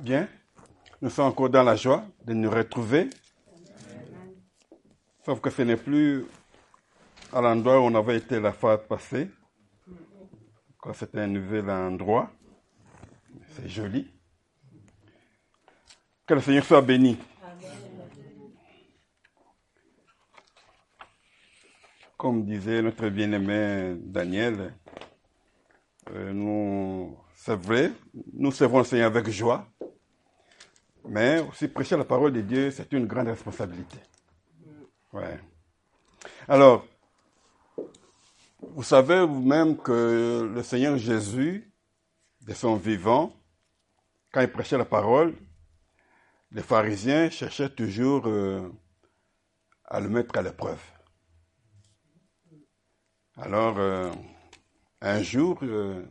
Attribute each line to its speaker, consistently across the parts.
Speaker 1: Bien. Nous sommes encore dans la joie de nous retrouver. Sauf que ce n'est plus à l'endroit où on avait été la fois passée. Quand c'était un nouvel endroit. C'est joli. Que le Seigneur soit béni. Comme disait notre bien-aimé Daniel, euh, nous, c'est vrai, nous servons le Seigneur avec joie, mais aussi prêcher la parole de Dieu, c'est une grande responsabilité. Ouais. Alors, vous savez vous-même que le Seigneur Jésus, de son vivant, quand il prêchait la parole, les pharisiens cherchaient toujours euh, à le mettre à l'épreuve. Alors, euh, un jour, euh,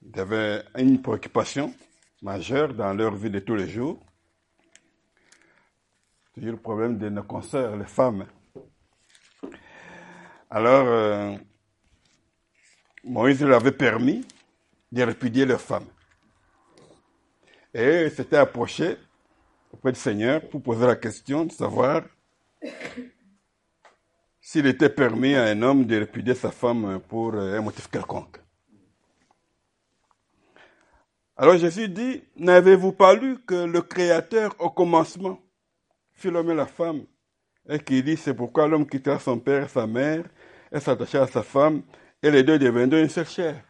Speaker 1: il y avait une préoccupation majeure dans leur vie de tous les jours. Toujours le problème de nos consoeurs, les femmes. Alors, euh, Moïse leur avait permis de répudier leurs femmes. Et s'était approché auprès du Seigneur pour poser la question de savoir s'il était permis à un homme de répudier sa femme pour un motif quelconque. Alors Jésus dit, n'avez-vous pas lu que le Créateur au commencement fit l'homme et la femme et qu'il dit, c'est pourquoi l'homme quittera son père et sa mère et s'attachera à sa femme et les deux deviendront une seule chair.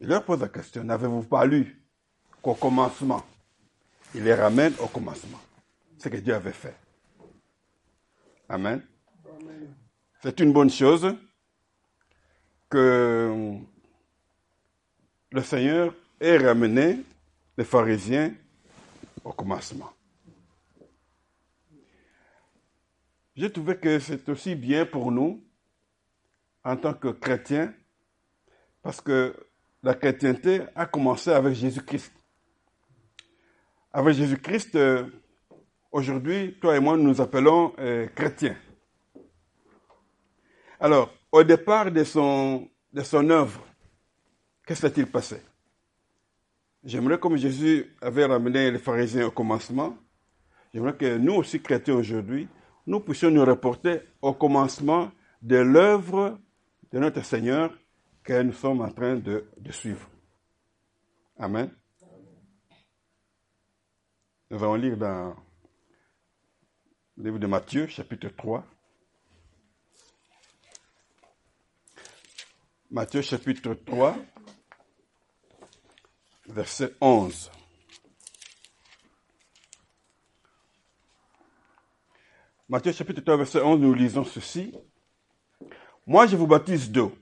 Speaker 1: Il leur pose la question, n'avez-vous pas lu qu'au commencement, il les ramène au commencement, ce que Dieu avait fait? Amen. C'est une bonne chose que le Seigneur ait ramené les pharisiens au commencement. J'ai trouvé que c'est aussi bien pour nous, en tant que chrétiens, parce que la chrétienté a commencé avec Jésus-Christ. Avec Jésus-Christ, euh, aujourd'hui, toi et moi, nous nous appelons euh, chrétiens. Alors, au départ de son, de son œuvre, qu'est-ce qui s'est-il passé? J'aimerais, comme Jésus avait ramené les pharisiens au commencement, j'aimerais que nous aussi, chrétiens aujourd'hui, nous puissions nous reporter au commencement de l'œuvre de notre Seigneur que nous sommes en train de, suivre. Amen. Nous allons lire dans le livre de Matthieu, chapitre 3. Matthieu chapitre 3, verset 11. Matthieu chapitre 3, verset 11, nous lisons ceci. Moi, je vous baptise d'eau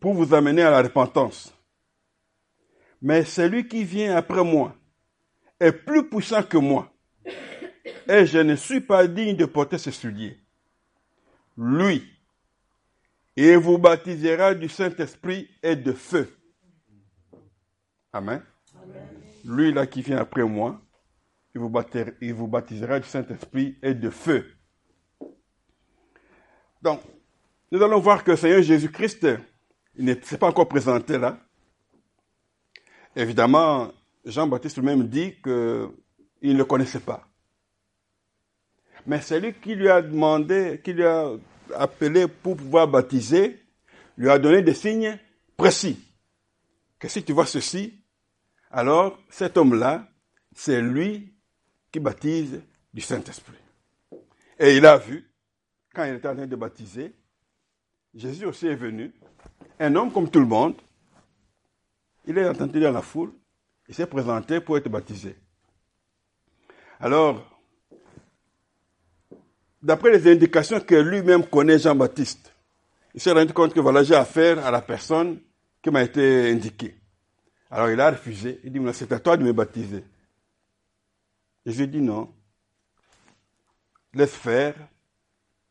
Speaker 1: pour vous amener à la repentance. Mais celui qui vient après moi est plus puissant que moi, et je ne suis pas digne de porter ses souliers. Lui, il vous baptisera du Saint-Esprit et de feu. Amen. Lui là qui vient après moi, il vous, il vous baptisera du Saint-Esprit et de feu. Donc, nous allons voir que le Seigneur Jésus-Christ, il ne s'est pas encore présenté là. Évidemment, Jean-Baptiste lui-même dit qu'il ne le connaissait pas. Mais celui qui lui a demandé, qui lui a appelé pour pouvoir baptiser, lui a donné des signes précis. Que si tu vois ceci, alors cet homme-là, c'est lui qui baptise du Saint-Esprit. Et il a vu, quand il était en train de baptiser, Jésus aussi est venu, un homme comme tout le monde, il est entendu dans la foule, il s'est présenté pour être baptisé. Alors, d'après les indications que lui-même connaît Jean-Baptiste, il s'est rendu compte que voilà, j'ai affaire à la personne qui m'a été indiquée. Alors il a refusé. Il dit, c'est à toi de me baptiser. Et je dit non. Laisse faire.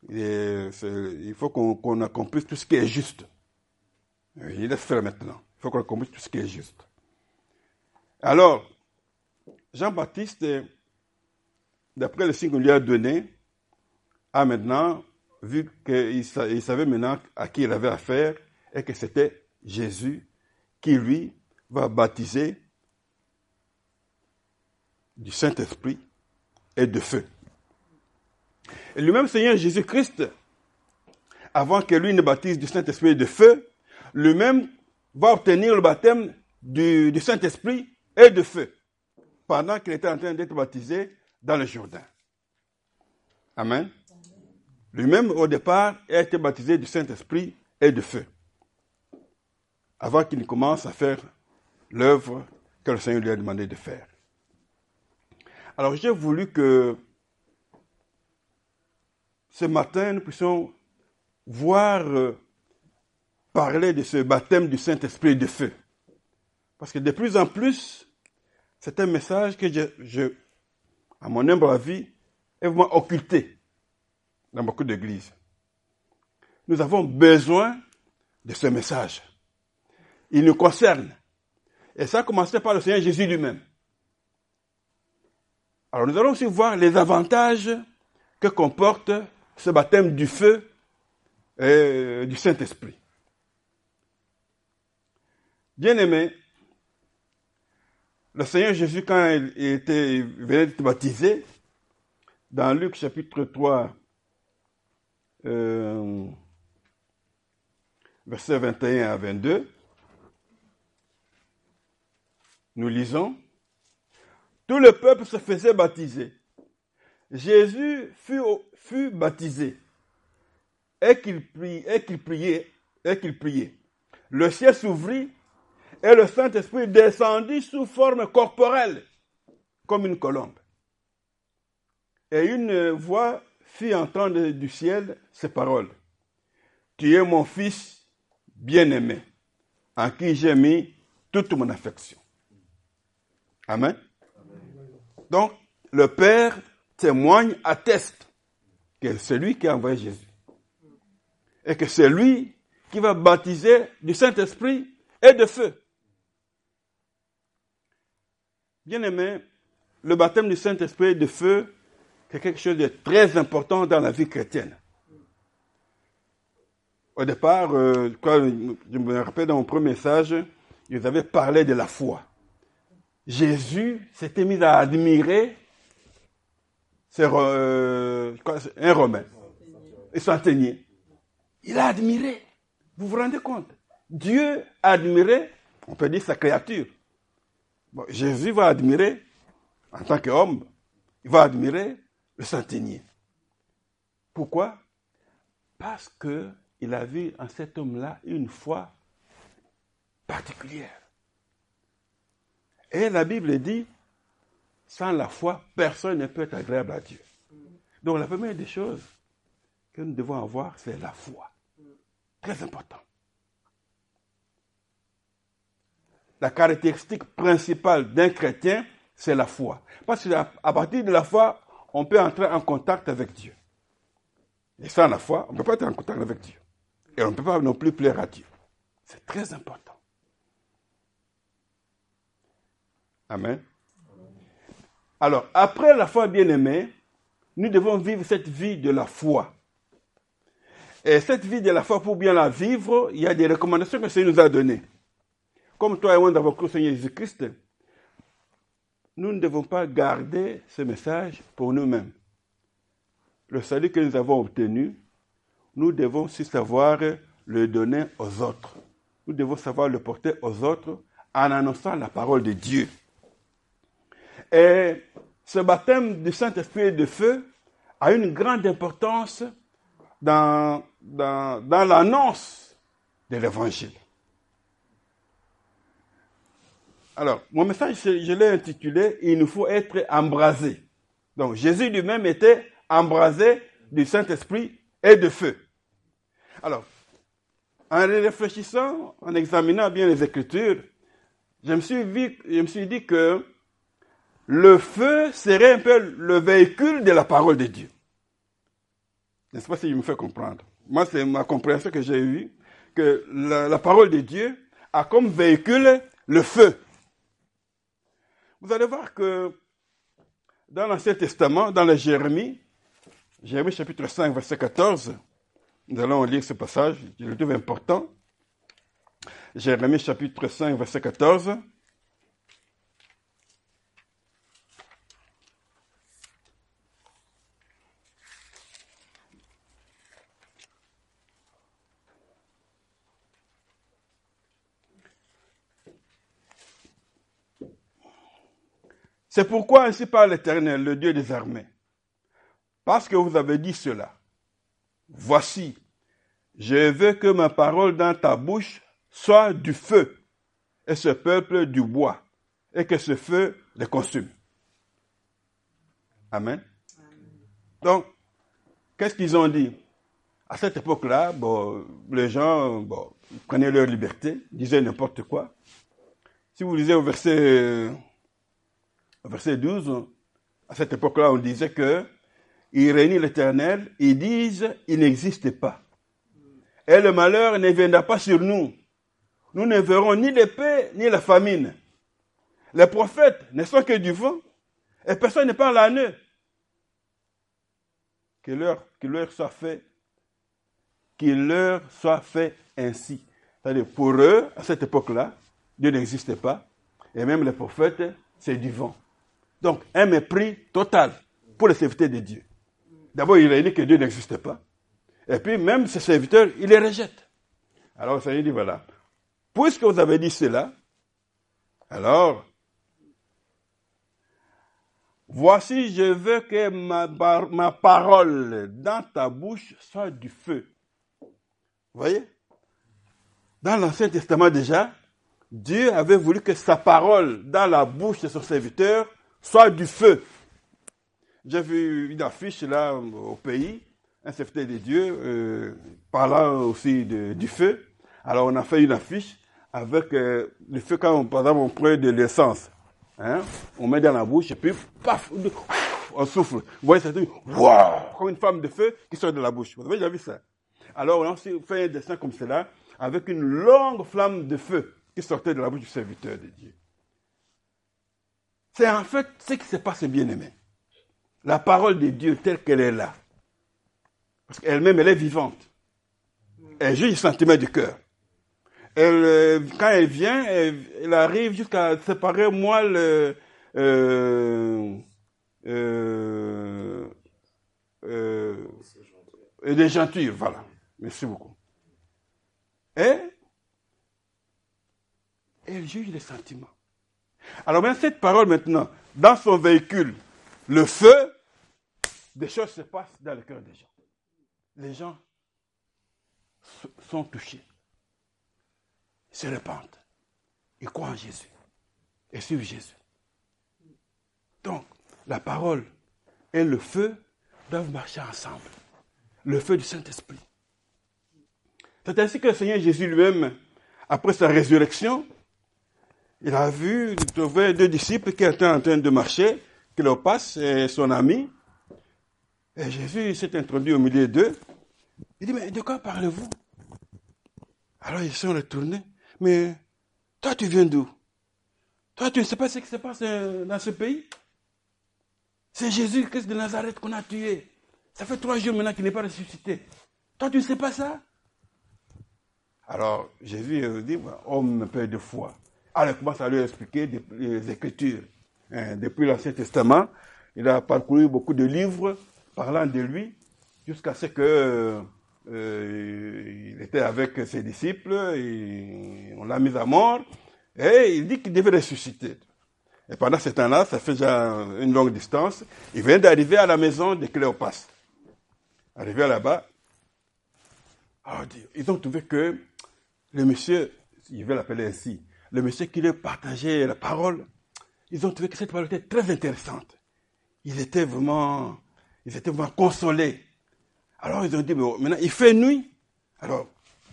Speaker 1: il faut qu'on accomplisse tout ce qui est juste. Il laisse faire maintenant. Il faut qu'on accomplisse tout ce qui est juste. Alors, Jean-Baptiste, d'après le signe qu'on lui a donné, a maintenant vu qu'il savait maintenant à qui il avait affaire et que c'était Jésus qui, lui, va baptiser du Saint-Esprit et de feu. Et le même Seigneur Jésus-Christ, avant que lui ne baptise du Saint-Esprit et de feu, lui-même va obtenir le baptême du, Saint-Esprit et de feu, pendant qu'il était en train d'être baptisé dans le Jourdain. Amen. Lui-même, au départ, a été baptisé du Saint-Esprit et de feu, avant qu'il ne commence à faire l'œuvre que le Seigneur lui a demandé de faire. Alors j'ai voulu que ce matin, nous puissions voir euh, parler de ce baptême du Saint-Esprit de feu. Parce que de plus en plus, c'est un message que je, à mon humble avis, est vraiment occulté dans beaucoup d'églises. Nous avons besoin de ce message. Il nous concerne. Et ça a commencé par le Seigneur Jésus lui-même. Alors nous allons aussi voir les avantages que comporte ce baptême du feu et du Saint-Esprit. Bien aimé, le Seigneur Jésus, quand il, était, venait d'être baptisé, dans Luc chapitre 3, euh, versets 21 à 22, nous lisons, tout le peuple se faisait baptiser. Jésus fut, baptisé et qu'il et qu'il priait, et qu'il priait. Le ciel s'ouvrit et le Saint-Esprit descendit sous forme corporelle, comme une colombe. Et une voix fit entendre du ciel ces paroles. Tu es mon fils bien-aimé, en qui j'ai mis toute mon affection. Amen. Donc, le Père témoigne, atteste que c'est lui qui a envoyé Jésus. Et que c'est lui qui va baptiser du Saint-Esprit et de feu. Bien aimé, le baptême du Saint-Esprit et de feu, c'est quelque chose de très important dans la vie chrétienne. Au départ, euh, je me rappelle dans mon premier message, ils avaient parlé de la foi. Jésus s'était mis à admirer euh, un Romain, un centenier. Il a admiré. Vous vous rendez compte? Dieu a admiré, on peut dire, sa créature. Jésus va admirer, en tant qu'homme, il va admirer le centenier. Pourquoi? Parce qu'il a vu en cet homme-là une foi particulière. Et la Bible dit, sans la foi, personne ne peut être agréable à Dieu. Donc la première des choses que nous devons avoir, c'est la foi. Très important. La caractéristique principale d'un chrétien, c'est la foi. Parce qu'à partir de la foi, on peut entrer en contact avec Dieu. Et sans la foi, on ne peut pas être en contact avec Dieu. Et on ne peut pas non plus plaire à Dieu. C'est très important. Amen. Alors, après la foi bien-aimée, nous devons vivre cette vie de la foi. Et cette vie de la foi, pour bien la vivre, il y a des recommandations que le Seigneur nous a données. Comme toi et moi, avons cru Seigneur Jésus-Christ, nous ne devons pas garder ce message pour nous-mêmes. Le salut que nous avons obtenu, nous devons aussi savoir le donner aux autres. Nous devons savoir le porter aux autres en annonçant la parole de Dieu. Et ce baptême du Saint-Esprit et de feu a une grande importance dans, dans, l'annonce de l'Évangile. Alors, mon message, je l'ai intitulé Il nous faut être embrasé. Donc, Jésus lui-même était embrasé du Saint-Esprit et de feu. Alors, en réfléchissant, en examinant bien les Écritures, je me suis dit que le feu serait un peu le véhicule de la parole de Dieu. N'est-ce pas si je me fais comprendre? Moi, c'est ma compréhension que j'ai eue, que la, parole de Dieu a comme véhicule le feu. Vous allez voir que dans l'Ancien Testament, dans la Jérémie, Jérémie chapitre 5, verset 14, nous allons lire ce passage, je le trouve important. Jérémie chapitre 5, verset 14. C'est pourquoi ainsi parle l'Éternel, le Dieu des armées. Parce que vous avez dit cela. Voici, je veux que ma parole dans ta bouche soit du feu, et ce peuple du bois, et que ce feu les consume. Amen. Donc, qu'est-ce qu'ils ont dit? À cette époque-là, bon, les gens bon, prenaient leur liberté, disaient n'importe quoi. Si vous lisez au verset, verset 12, à cette époque-là, on disait que il réunit l'Éternel, ils disent il n'existe pas. Et le malheur ne viendra pas sur nous. Nous ne verrons ni l'épée ni la famine. Les prophètes ne sont que du vent et personne ne parle à eux. Que leur, soit fait, qu'il leur soit fait ainsi. C'est-à-dire, pour eux, à cette époque-là, Dieu n'existait pas. Et même les prophètes, c'est du vent. Donc, un mépris total pour les serviteurs de Dieu. D'abord, il a dit que Dieu n'existait pas. Et puis, même ses serviteurs, il les rejette. Alors, ça dit, voilà. Puisque vous avez dit cela, alors, voici, je veux que ma, ma parole dans ta bouche soit du feu. Vous voyez? Dans l'Ancien Testament déjà, Dieu avait voulu que sa parole dans la bouche de son serviteur soit du feu. J'ai vu une affiche là au pays, un serviteur de Dieu, euh, parlant aussi de, du feu. Alors on a fait une affiche avec euh, le feu quand on, par on prend de l'essence. Hein, on met dans la bouche et puis paf, on souffle. Vous voyez ça wow, comme une femme de feu qui sort de la bouche. Vous avez déjà vu ça? Alors on a fait un dessin comme cela avec une longue flamme de feu qui sortait de la bouche du serviteur de Dieu. C'est en fait ce qui se passe bien aimé la parole de Dieu telle qu'elle est là. Parce qu'elle-même, elle est vivante. Elle juge les sentiments du cœur. Elle, euh, quand elle vient, elle, arrive jusqu'à séparer moi le, euh, euh, euh, et des gentils, voilà. Merci beaucoup. Et elle juge les sentiments. Alors maintenant, cette parole maintenant, dans son véhicule, le feu, des choses se passent dans le cœur des gens. Les gens sont touchés, ils se répandent, ils croient en Jésus et suivent Jésus. Donc, la parole et le feu doivent marcher ensemble. Le feu du Saint-Esprit. C'est ainsi que le Seigneur Jésus lui-même, après sa résurrection, il a vu, il deux disciples qui étaient en train de marcher, Cléopas et son ami, et Jésus s'est introduit au milieu d'eux. Il dit, mais de quoi parlez-vous? Alors ils sont retournés. Mais toi, tu viens d'où? Toi, tu ne sais pas ce qui se passe euh, dans ce pays? C'est Jésus Christ de Nazareth qu'on a tué. Ça fait trois jours maintenant qu'il n'est pas ressuscité. Toi, tu ne sais pas ça? Alors Jésus dit, homme père de foi. Alors il commence à lui expliquer les Écritures. Hein, depuis l'Ancien Testament, il a parcouru beaucoup de livres parlant de lui jusqu'à ce que euh, il était avec ses disciples, on l'a mis à mort, et il dit qu'il devait ressusciter. Et pendant ce temps-là, ça fait déjà une longue distance, il vient d'arriver à la maison de Cléopas. Arrivé là-bas, ils ont trouvé que le monsieur, il veut l'appeler ainsi, le monsieur qui lui partageait la parole, ils ont trouvé que cette parole était très intéressante. Ils étaient vraiment ils étaient vraiment consolés. Alors ils ont dit, mais maintenant il fait nuit. Alors,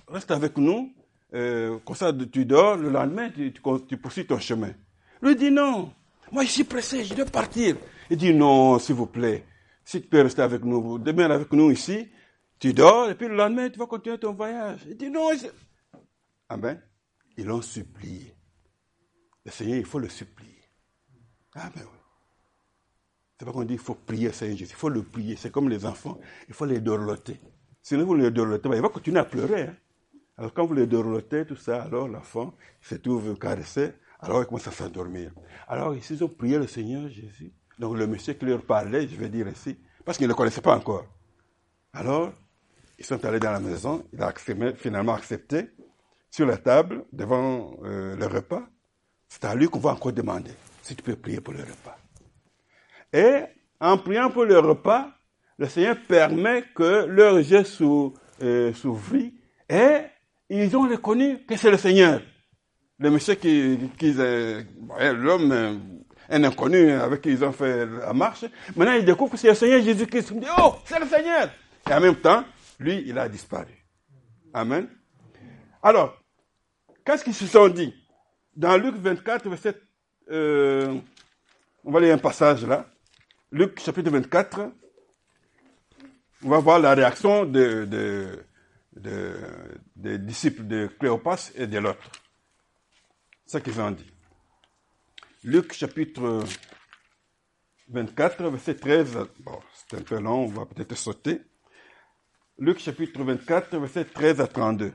Speaker 1: reste avec nous. Euh, comme ça, tu dors, le lendemain, tu, tu, poursuis ton chemin. Lui dit, non, moi je suis pressé, je dois partir. Il dit, non, s'il vous plaît, si tu peux rester avec nous, demain avec nous ici, tu dors, et puis le lendemain, tu vas continuer ton voyage. Il dit, non. Ah ben, ils l'ont supplié. Le Seigneur, il faut le supplier. Ah ben oui. C'est pas qu'on dit qu'il faut prier Seigneur Jésus. Il faut le prier. C'est comme les enfants. Il faut les dorloter. Sinon, vous les dorlotez, il va continuer à pleurer. Hein. Alors, quand vous les dorlotez, tout ça, alors l'enfant se trouve caressé. Alors, il commence à s'endormir. Alors, ils ont prié le Seigneur Jésus. Donc, le monsieur qui leur parlait, je vais dire ici, parce qu'il ne le connaissait pas encore. Alors, ils sont allés dans la maison. Il a finalement accepté. Sur la table, devant euh, le repas, c'est à lui qu'on va encore demander si tu peux prier pour le repas. Et en priant pour le repas, le Seigneur permet que leur yeux euh, s'ouvrent et ils ont reconnu que c'est le Seigneur. Le monsieur qui, qui l'homme, un inconnu avec qui ils ont fait la marche, maintenant ils découvrent que c'est le Seigneur Jésus-Christ. Ils me disent, oh, c'est le Seigneur. Et en même temps, lui, il a disparu. Amen. Alors, qu'est-ce qu'ils se sont dit? Dans Luc 24, verset, euh, on va lire un passage là. Luc chapitre 24, on va voir la réaction de, des disciples de Cléopas et de l'autre. Ce qu'ils ont dit. Luc chapitre 24, verset 13. Bon, c'est un peu long, on va peut-être sauter. Luc chapitre 24, verset 13 à 32.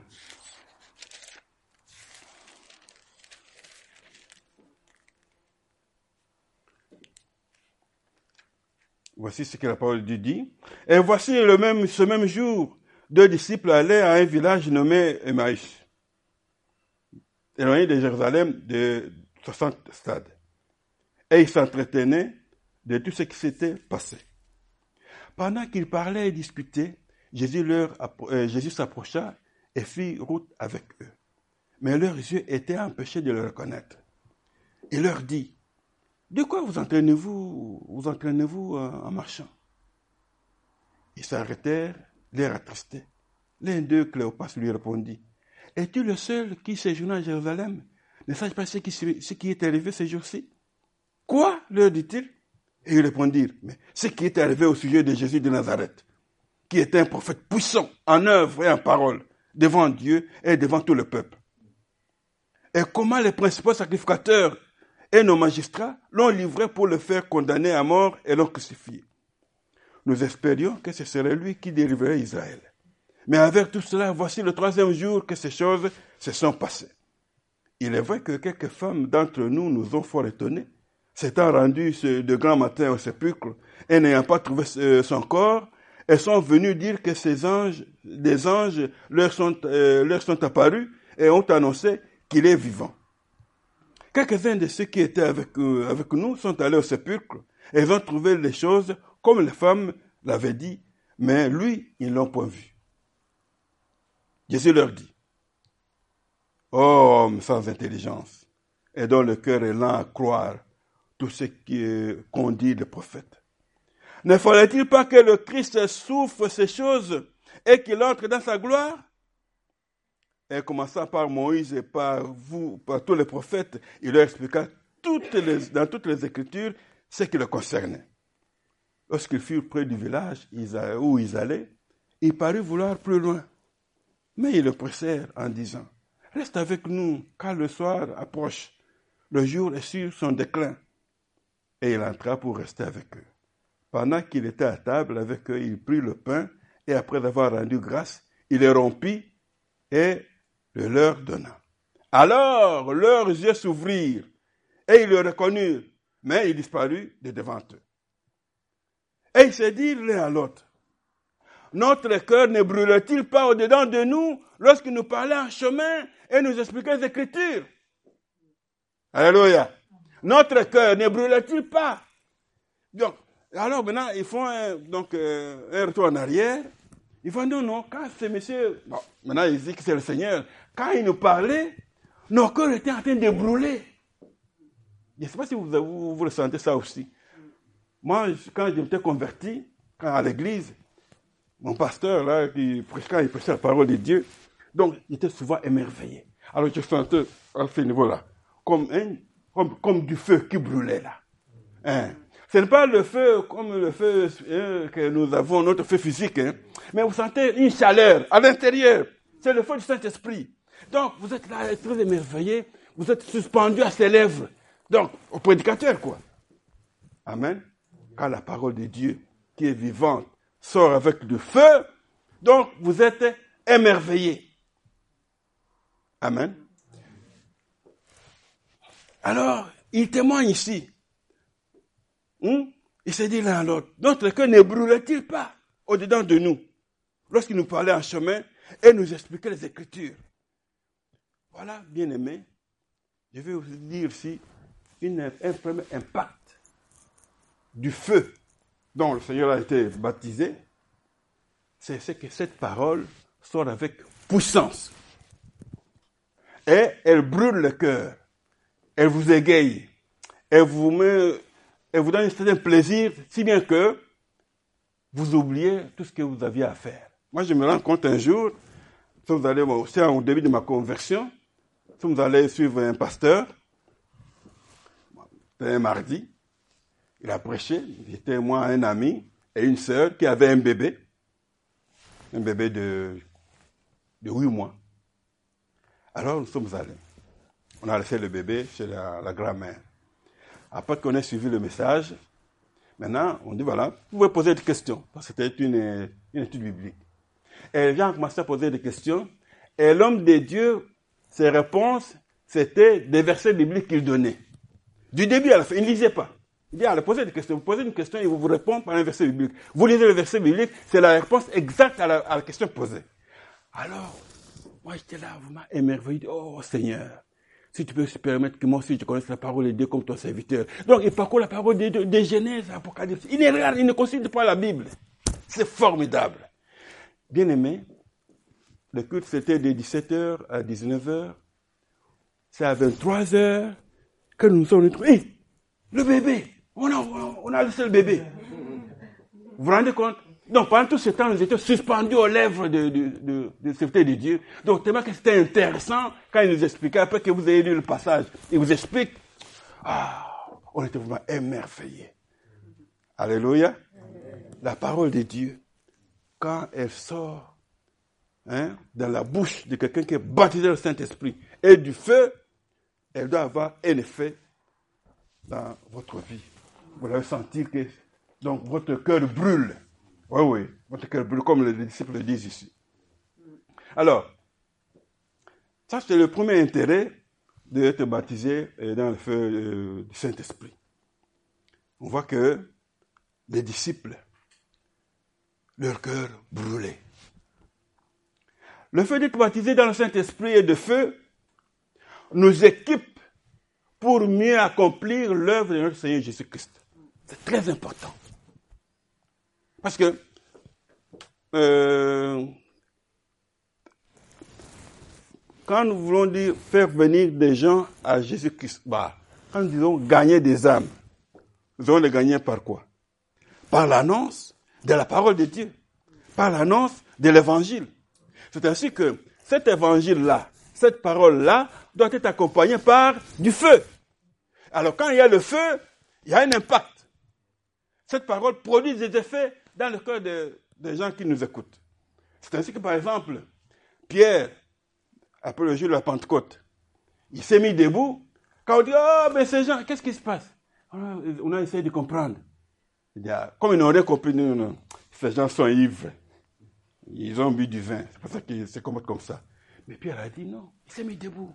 Speaker 1: Voici ce que la parole de Dieu dit. Et voici le même, ce même jour, deux disciples allaient à un village nommé Emmaüs, éloigné de Jérusalem de 60 stades. Et ils s'entretenaient de tout ce qui s'était passé. Pendant qu'ils parlaient et discutaient, euh, Jésus s'approcha et fit route avec eux. Mais leurs yeux étaient empêchés de le reconnaître. Il leur dit, de quoi vous entraînez-vous, vous entraînez-vous euh, en marchant? Ils s'arrêtèrent, l'air attristés. L'un d'eux, Cléopas, lui répondit, Es-tu le seul qui séjourne à Jérusalem? Ne sais pas ce qui, ce qui est arrivé ces jours-ci? Quoi? leur dit-il. Et ils répondirent, mais ce qui est arrivé au sujet de Jésus de Nazareth, qui était un prophète puissant en œuvre et en parole, devant Dieu et devant tout le peuple. Et comment les principaux sacrificateurs et nos magistrats l'ont livré pour le faire condamner à mort et l'ont crucifié. Nous espérions que ce serait lui qui délivrerait Israël. Mais avec tout cela, voici le troisième jour que ces choses se sont passées. Il est vrai que quelques femmes d'entre nous nous ont fort étonnés, s'étant rendues de grand matin au sépulcre et n'ayant pas trouvé euh, son corps, elles sont venues dire que ces anges, des anges leur sont, euh, leur sont apparus et ont annoncé qu'il est vivant. Quelques-uns de ceux qui étaient avec, euh, avec nous sont allés au sépulcre et ont trouvé les choses comme les femmes l'avaient dit, mais lui, ils ne l'ont point vu. Jésus leur dit, Homme sans intelligence, et dont le cœur est lent à croire tout ce qu'ont dit les prophètes. Ne fallait-il pas que le Christ souffre ces choses et qu'il entre dans sa gloire? Et commençant par Moïse et par vous, par tous les prophètes, il leur expliqua les, dans toutes les Écritures ce qui le concernait. Lorsqu'ils furent près du village où ils allaient, il parut vouloir plus loin. Mais ils le pressèrent en disant, Reste avec nous, car le soir approche, le jour est sur son déclin. Et il entra pour rester avec eux. Pendant qu'il était à table avec eux, il prit le pain, et après avoir rendu grâce, il le rompit et le leur donna. Alors leurs yeux s'ouvrirent et ils le reconnurent, mais il disparut de devant eux. Et ils se dirent l'un à l'autre, notre cœur ne brûle-t-il pas au-dedans de nous lorsqu'il nous parlait en chemin et nous expliquait les Écritures? Alléluia. Notre cœur ne brûle-t-il pas? Donc, alors maintenant, ils font un, euh, un retour en arrière. Ils font non, non, quand ce monsieur, bon, maintenant il dit que c'est le Seigneur, quand il nous parlait, nos cœurs étaient en train de brûler. Je ne sais pas si vous, vous, vous ressentez ça aussi. Moi, quand je m'étais converti, quand à l'église, mon pasteur, là, qui, quand il prêchait la parole de Dieu, donc, il était souvent émerveillé. Alors, je sentais à ce niveau-là, comme, comme, comme, du feu qui brûlait là. Hein. Ce n'est pas le feu comme le feu hein, que nous avons, notre feu physique, hein. mais vous sentez une chaleur à l'intérieur. C'est le feu du Saint-Esprit. Donc, vous êtes là, très émerveillé, vous êtes suspendu à ses lèvres. Donc, au prédicateur, quoi. Amen. Car la parole de Dieu, qui est vivante, sort avec du feu, donc vous êtes émerveillé. Amen. Alors, il témoigne ici. Hmm? Il s'est dit l'un à l'autre, notre cœur ne brûle-t-il pas au-dedans de nous lorsqu'il nous parlait en chemin et nous expliquait les Écritures voilà, bien aimé, je vais vous dire ici un premier impact du feu dont le Seigneur a été baptisé, c'est que cette parole sort avec puissance. Et elle brûle le cœur. Elle vous égaye. Elle vous met, elle vous donne un certain plaisir, si bien que vous oubliez tout ce que vous aviez à faire. Moi, je me rends compte un jour, vous allez, c'est au début de ma conversion, vous allez suivre un pasteur, c'était un mardi, il a prêché, j'étais moi un ami et une sœur qui avait un bébé, un bébé de, de 8 mois. Alors nous sommes allés. On a laissé le bébé chez la, grand-mère. Après qu'on ait suivi le message, maintenant on dit voilà, vous pouvez poser des questions, parce que c'était une, une étude biblique. Et les gens ont commencé à poser des questions, et l'homme de Dieu, ses réponses, c'était des versets bibliques qu'il donnait. Du début à la fin, il ne lisait pas. Il dit, allez, posez des questions. Vous posez une question, il vous répond par un verset biblique. Vous lisez le verset biblique, c'est la réponse exacte à la, question posée. Alors, moi j'étais là, vous m'avez émerveillé. Oh Seigneur, si tu peux permettre que moi aussi je connaisse la parole de Dieu comme ton serviteur. Donc il parcourt la parole de Dieu, des Genèse, Apocalypse. Il ne regarde, il ne consulte pas la Bible. C'est formidable. Bien aimé, le culte c'était de 17h à 19h. C'est à 23h que nous sommes retrouvés. le bébé, on a, on a le bébé. Vous vous rendez compte? Donc pendant tout ce temps, nous étions suspendus aux lèvres de, de, de, de, de Dieu. Donc tellement que c'était intéressant quand il nous expliquait, après que vous ayez lu le passage, il vous explique, ah, on était vraiment émerveillés. Alléluia. La parole de Dieu, quand elle sort hein, dans la bouche de quelqu'un qui est baptisé dans le Saint-Esprit et du feu, elle doit avoir un effet dans votre vie. Vous allez sentir que donc votre cœur brûle. Oui, oui, votre cœur brûle, comme les disciples le disent ici. Alors, ça c'est le premier intérêt d'être baptisé dans le feu euh, du Saint-Esprit. On voit que les disciples, leur cœur brûlait. Le fait d'être baptisé dans le Saint-Esprit et de feu nous équipe pour mieux accomplir l'œuvre de notre Seigneur Jésus-Christ. C'est très important. Parce que euh, quand nous voulons dire faire venir des gens à Jésus-Christ, bah, quand nous disons gagner des âmes, nous allons les gagner par quoi? Par l'annonce de la parole de Dieu, par l'annonce de l'évangile. C'est ainsi que cet évangile-là, cette parole-là, doit être accompagnée par du feu. Alors quand il y a le feu, il y a un impact. Cette parole produit des effets dans le cœur des gens qui nous écoutent. C'est ainsi que par exemple, Pierre, après le jour de la Pentecôte, il s'est mis debout. Quand on dit, oh, mais ces gens, qu'est-ce qui se passe? On a, essayé de comprendre. Il a, comme ils n'auraient compris, non, non, ces gens sont ivres. Ils ont bu du vin. C'est pour ça qu'ils se comportent comme ça. Mais Pierre a dit non. Il s'est mis debout.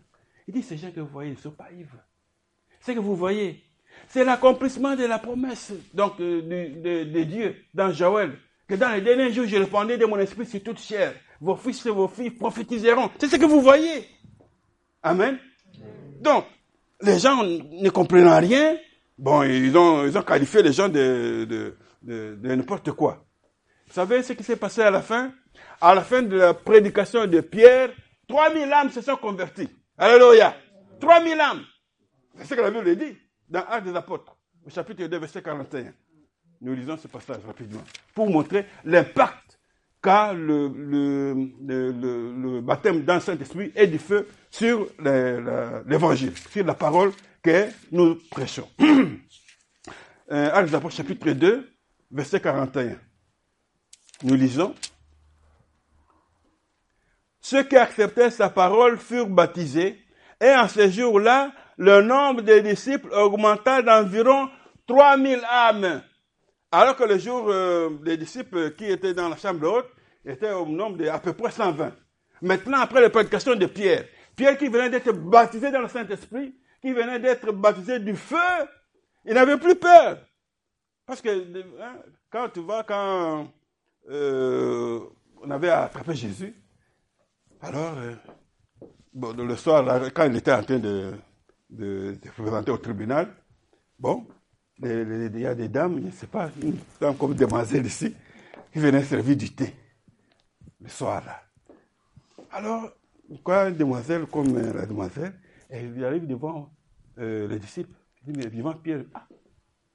Speaker 1: Il dit, ces gens que vous voyez, ils ne sont pas ivres. Ce que vous voyez, c'est l'accomplissement de la promesse donc, euh, de, Dieu dans Joël. Que dans les derniers jours, je répandrai de mon esprit sur toute chair. Vos fils et vos filles prophétiseront. C'est ce que vous voyez. Amen. Donc, les gens ne comprennent rien. Bon, ils ont, ils ont qualifié les gens de, de, de n'importe quoi. Vous savez ce qui s'est passé à la fin? À la fin de la prédication de Pierre, 3000 âmes se sont converties. Alléluia. 3000 âmes. C'est ce que la Bible dit dans Actes des Apôtres, au chapitre 2, verset 41. Nous lisons ce passage rapidement pour montrer l'impact qu'a le, baptême dans le Saint-Esprit et du feu sur l'évangile, sur la parole que nous prêchons. Euh, Actes des Apôtres, chapitre 2, verset 41. Nous lisons. Ceux qui acceptaient sa parole furent baptisés, et en ce jour-là, le nombre des disciples augmenta d'environ 3000 âmes. Alors que le jour euh, des disciples qui étaient dans la chambre haute étaient au nombre d'à peu près 120. Maintenant, après la prédication de Pierre, Pierre qui venait d'être baptisé dans le Saint-Esprit, qui venait d'être baptisé du feu, il n'avait plus peur. Parce que hein, quand tu vois, quand euh, on avait attrapé Jésus, alors, euh, le soir, quand il était en train de, de, se présenter au tribunal, bon, il y a des dames, je ne sais pas, une dame comme demoiselle ici, qui venait servir du thé le soir là. Alors, quoi, une demoiselle comme euh, la demoiselle, elle arrive devant euh, les disciples. Il dit, mais vivant Pierre, ah,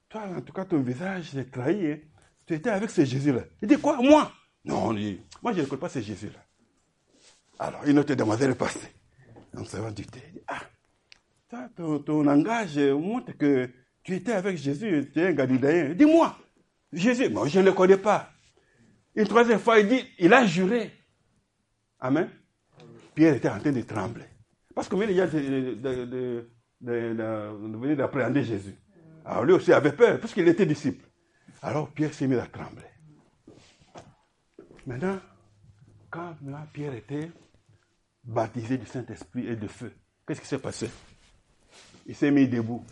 Speaker 1: toi, en tout cas, ton visage est trahi. Hein. Tu étais avec ce Jésus-là. Il dit, quoi Moi? Non, dit, moi, je ne connais pas ce Jésus-là. Alors, une autre demoiselle est passée. En servant du thé. Il dit, ah, ton, langage montre que tu étais avec Jésus, tu es un Galiléen. Dis-moi, Jésus, moi, je ne le connais pas. Une troisième fois, il dit, il a juré. Amen. Pierre était en train de trembler. Parce que il y a de, venir d'appréhender Jésus. Alors lui aussi avait peur, parce qu'il était disciple. Alors Pierre s'est mis à trembler. Maintenant, quand Pierre était baptisé du Saint-Esprit et de feu, qu'est-ce qui s'est passé? Il s'est mis debout.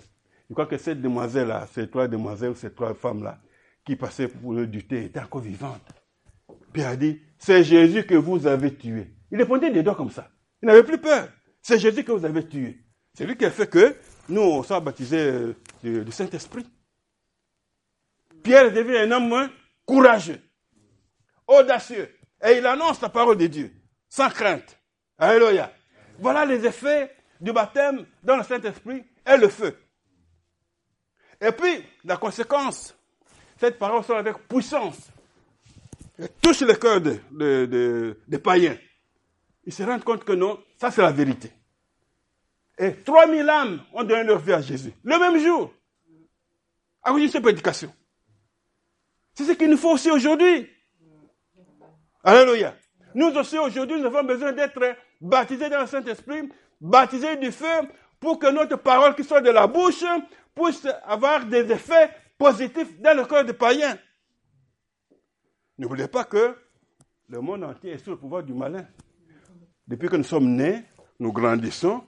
Speaker 1: Je crois que cette demoiselle-là, ces trois demoiselles, ces trois femmes-là, qui passaient pour le du thé, étaient encore vivantes. Pierre a dit, c'est Jésus que vous avez tué. Il répondait des doigts comme ça. Il n'avait plus peur. C'est Jésus que vous avez tué. C'est lui qui a fait que nous, on soit baptisés euh, du, Saint-Esprit. Pierre devient un homme courageux, audacieux. Et il annonce la parole de Dieu, sans crainte. Alléluia. Voilà les effets du baptême dans le Saint-Esprit et le feu. Et puis, la conséquence, cette parole sort avec puissance. Elle touche le cœur des païens. Ils se rendent compte que non, ça c'est la vérité. Et 3000 âmes ont donné leur vie à Jésus. Le même jour. À cause de cette prédication. C'est ce qu'il nous faut aussi aujourd'hui. Alléluia. Nous aussi aujourd'hui, nous avons besoin d'être baptisés dans le Saint-Esprit, baptisés du feu, pour que notre parole qui soit de la bouche puisse avoir des effets positifs dans le cœur des païens. N'oubliez pas que le monde entier est sous le pouvoir du malin. Depuis que nous sommes nés, nous grandissons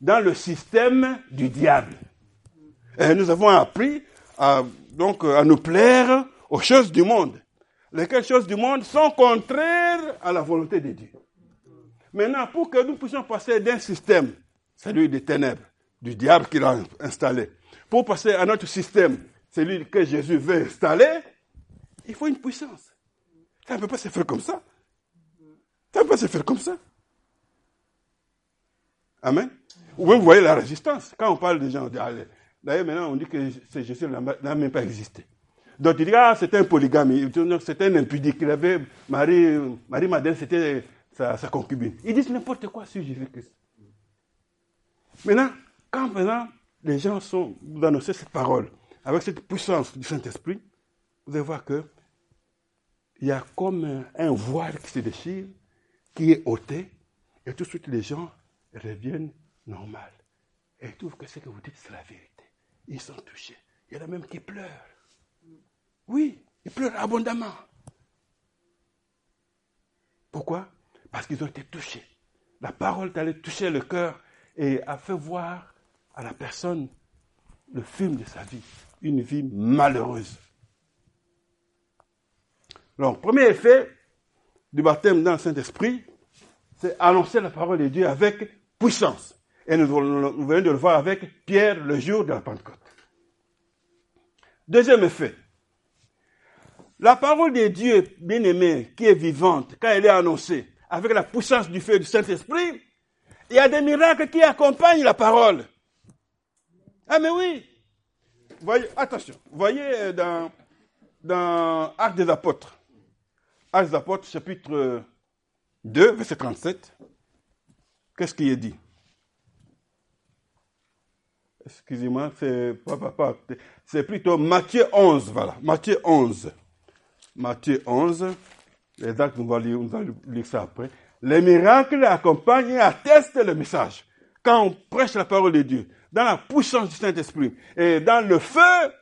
Speaker 1: dans le système du diable. Et nous avons appris à, donc, à nous plaire aux choses du monde. Lesquelles choses du monde sont contraires à la volonté de Dieu. Maintenant, pour que nous puissions passer d'un système, celui des ténèbres, du diable qu'il a installé, pour passer à notre système, celui que Jésus veut installer, il faut une puissance. Ça ne peut pas se faire comme ça. Ça ne peut pas se faire comme ça. Amen. Vous voyez la résistance. Quand on parle des gens, d'ailleurs maintenant on dit que Jésus n'a même pas existé. Donc il dit, ah, c'était un polygame, c'était un impudique. Il avait Marie, Marie Madeleine, c'était sa, concubine. Ils disent n'importe quoi sur Jésus-Christ. Maintenant, quand maintenant les gens sont, vous annoncez cette parole, avec cette puissance du Saint-Esprit, vous allez voir que il y a comme un voile qui se déchire, qui est ôté, et tout de suite les gens reviennent normal. Et ils trouvent que ce que vous dites, c'est la vérité. Ils sont touchés. Il y en a même qui pleurent. Oui, ils pleurent abondamment. Pourquoi? Parce qu'ils ont été touchés. La parole allée toucher le cœur et a fait voir à la personne le film de sa vie, une vie malheureuse. Donc, premier effet du baptême dans le Saint-Esprit, c'est annoncer la parole de Dieu avec puissance. Et nous, venons de le voir avec Pierre le jour de la Pentecôte. Deuxième effet. La parole de Dieu, bien-aimée, qui est vivante, quand elle est annoncée, avec la puissance du feu du Saint-Esprit, il y a des miracles qui accompagnent la parole. Ah mais oui. Voyez, attention, voyez dans, dans Actes des Apôtres, Actes des Apôtres, chapitre 2, verset 37. Qu'est-ce qui est dit? Excusez-moi, c'est c'est plutôt Matthieu 11, voilà. Matthieu 11. Matthieu 11. Les actes, nous allons lire, lire ça après. Les miracles accompagnent et attestent le message. Quand on prêche la parole de Dieu, dans la puissance du Saint-Esprit et dans le feu,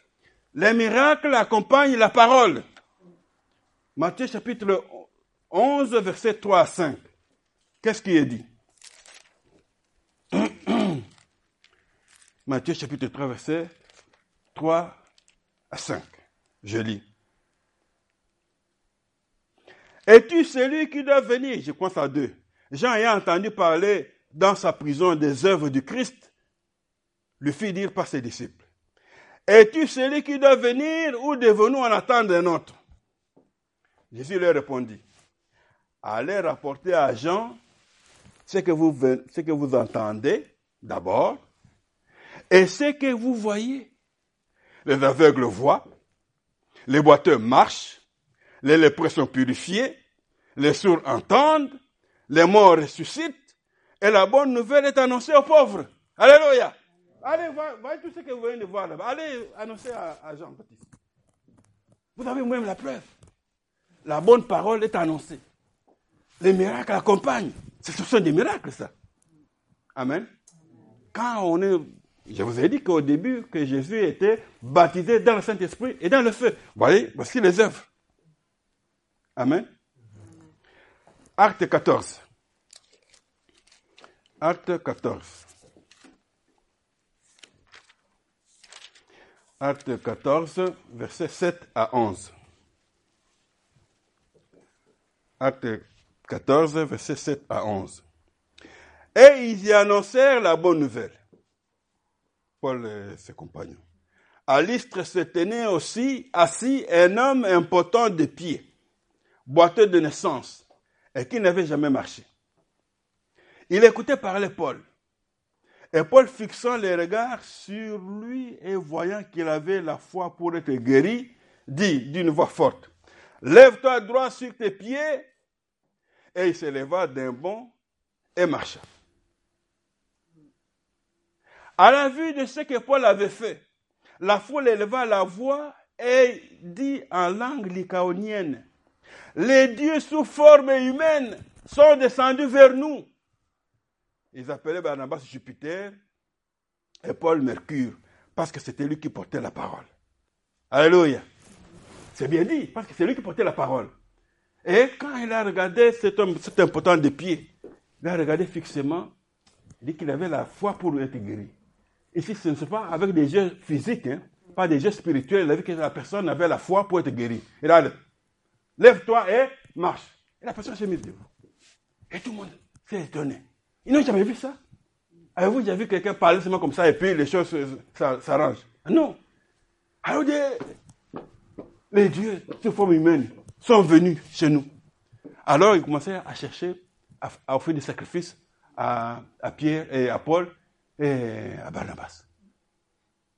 Speaker 1: les miracles accompagnent la parole. Matthieu chapitre 11, verset 3 à 5. Qu'est-ce qui est dit? Matthieu chapitre 3, verset 3 à 5. Je lis. Es-tu celui qui doit venir? Je pense à deux. Jean ayant entendu parler dans sa prison des œuvres du Christ, lui fit dire par ses disciples. Es-tu celui qui doit venir ou devons-nous en attendre un autre? Jésus leur répondit, allez rapporter à Jean ce que vous, ce que vous entendez d'abord et ce que vous voyez. Les aveugles voient, les boiteux marchent, les lépreux sont purifiés, les sourds entendent, les morts ressuscitent, et la bonne nouvelle est annoncée aux pauvres. Alléluia. Allez voir, voyez tout ce que vous venez de voir là-bas. Allez annoncer à, Jean-Baptiste. Vous avez même la preuve. La bonne parole est annoncée. Les miracles accompagnent. Ce sont des miracles, ça. Amen. Quand on est. Je vous ai dit qu'au début, que Jésus était baptisé dans le Saint-Esprit et dans le feu. Voyez, voici les œuvres. Amen. Acte 14. Acte 14. Acte 14, versets 7 à 11. Acte 14, versets 7 à 11. Et ils y annoncèrent la bonne nouvelle. Paul et ses compagnons. À l'istre se tenait aussi assis un homme impotent de pied, boiteux de naissance, et qui n'avait jamais marché. Il écoutait parler Paul. Et Paul, fixant les regards sur lui et voyant qu'il avait la foi pour être guéri, dit d'une voix forte, Lève-toi droit sur tes pieds. Et il se leva d'un bond et marcha. À la vue de ce que Paul avait fait, la foule éleva la voix et dit en langue lycaonienne, les dieux sous forme humaine sont descendus vers nous. Ils appelaient Barnabas Jupiter et Paul Mercure, parce que c'était lui qui portait la parole. Alléluia. C'est bien dit, parce que c'est lui qui portait la parole. Et quand il a regardé cet homme, cet impotent de pied, il a regardé fixement, il dit qu'il avait la foi pour être guéri. Ici, ce ne sont pas avec des jeux physiques, hein, pas des jeux spirituels. Il a vu que la personne avait la foi pour être guérie. Il a lève-toi et marche. Et la personne s'est mise debout. Et tout le monde s'est étonné. Ils n'ont jamais vu ça. Avez-vous déjà vu quelqu'un parler seulement comme ça et puis les choses s'arrangent? Non. Alors les dieux sous forme humaine sont venus chez nous. Alors ils commençaient à chercher, à, offrir des sacrifices à, Pierre et à Paul et à Barnabas.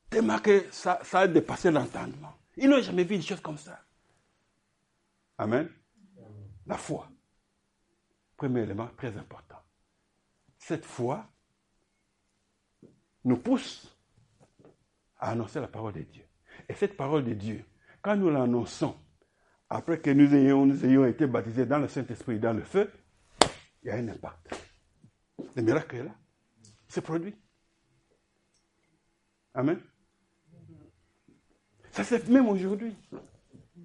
Speaker 1: Tellement que ça, ça a dépassé l'entendement. Ils n'ont jamais vu une chose comme ça. Amen. La foi. Premier élément très important cette foi nous pousse à annoncer la parole de Dieu. Et cette parole de Dieu, quand nous l'annonçons, après que nous ayons, été baptisés dans le Saint-Esprit, dans le feu, il y a un impact. Le miracle est là. C'est produit. Amen. Ça se fait même aujourd'hui.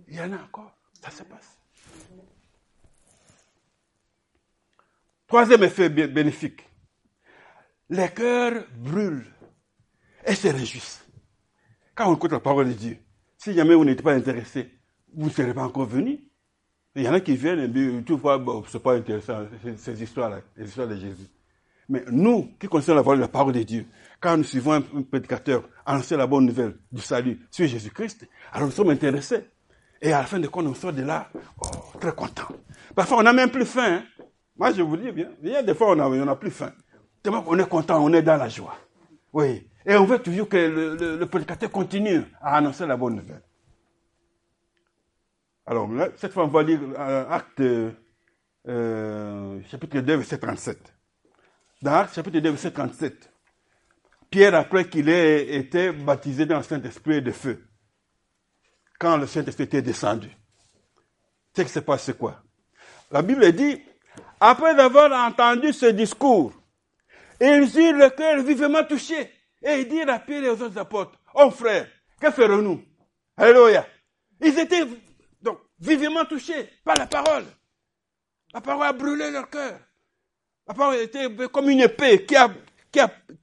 Speaker 1: Il y en a encore. Se passe. Troisième effet bénéfique les cœurs brûlent et se réjouissent. Quand on écoute la parole de Dieu, si jamais vous n'êtes pas intéressé, vous ne serez pas encore venu. Il y en a qui viennent et disent, tu vois, bon, c'est pas intéressant, ces histoires-là, les histoires de Jésus. Mais nous, qui connaissons la parole, la parole de Dieu, quand nous suivons un, prédicateur annoncer la bonne nouvelle du salut sur Jésus-Christ, alors nous sommes intéressés. Et à la fin de compte, on sort de là, oh, très content. Parfois, on n'a même plus faim. Hein. Moi, je vous dis bien, il y a des fois, on n'a plus faim on est content, on est dans la joie. Oui. Et on veut toujours que le, prédicateur continue à annoncer la bonne nouvelle. Alors, cette fois, on va lire euh, Acte euh, chapitre 2, verset 37. Dans Acte chapitre 2, verset 37, Pierre, après qu'il ait été baptisé dans le Saint-Esprit de feu, quand le Saint-Esprit était descendu, c'est que c'est passé quoi? La Bible dit, après avoir entendu ce discours, ils eurent le cœur vivement touché. Et ils dirent à Pierre et aux autres apôtres, oh frère, que ferons-nous Alléluia. Ils étaient donc vivement touchés par la parole. La parole a brûlé leur cœur. La parole était comme une épée qui a,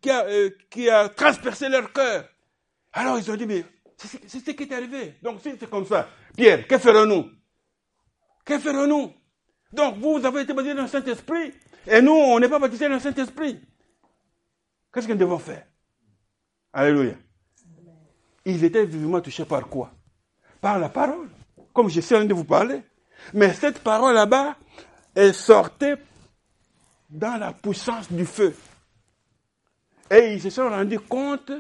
Speaker 1: euh, qui a transpercé leur cœur. Alors ils ont dit, mais c'est ce qui est arrivé. Donc si c'est comme ça, Pierre, que ferons-nous? Que ferons-nous? Donc vous, vous avez été baptisé dans le Saint-Esprit, et nous, on n'est pas baptisé dans le Saint-Esprit. Qu'est-ce que nous devons faire? Alléluia. ils étaient vivement touchés par quoi? Par la parole, comme je train de vous parler. Mais cette parole là-bas, elle sortait dans la puissance du feu. Et ils se sont rendus compte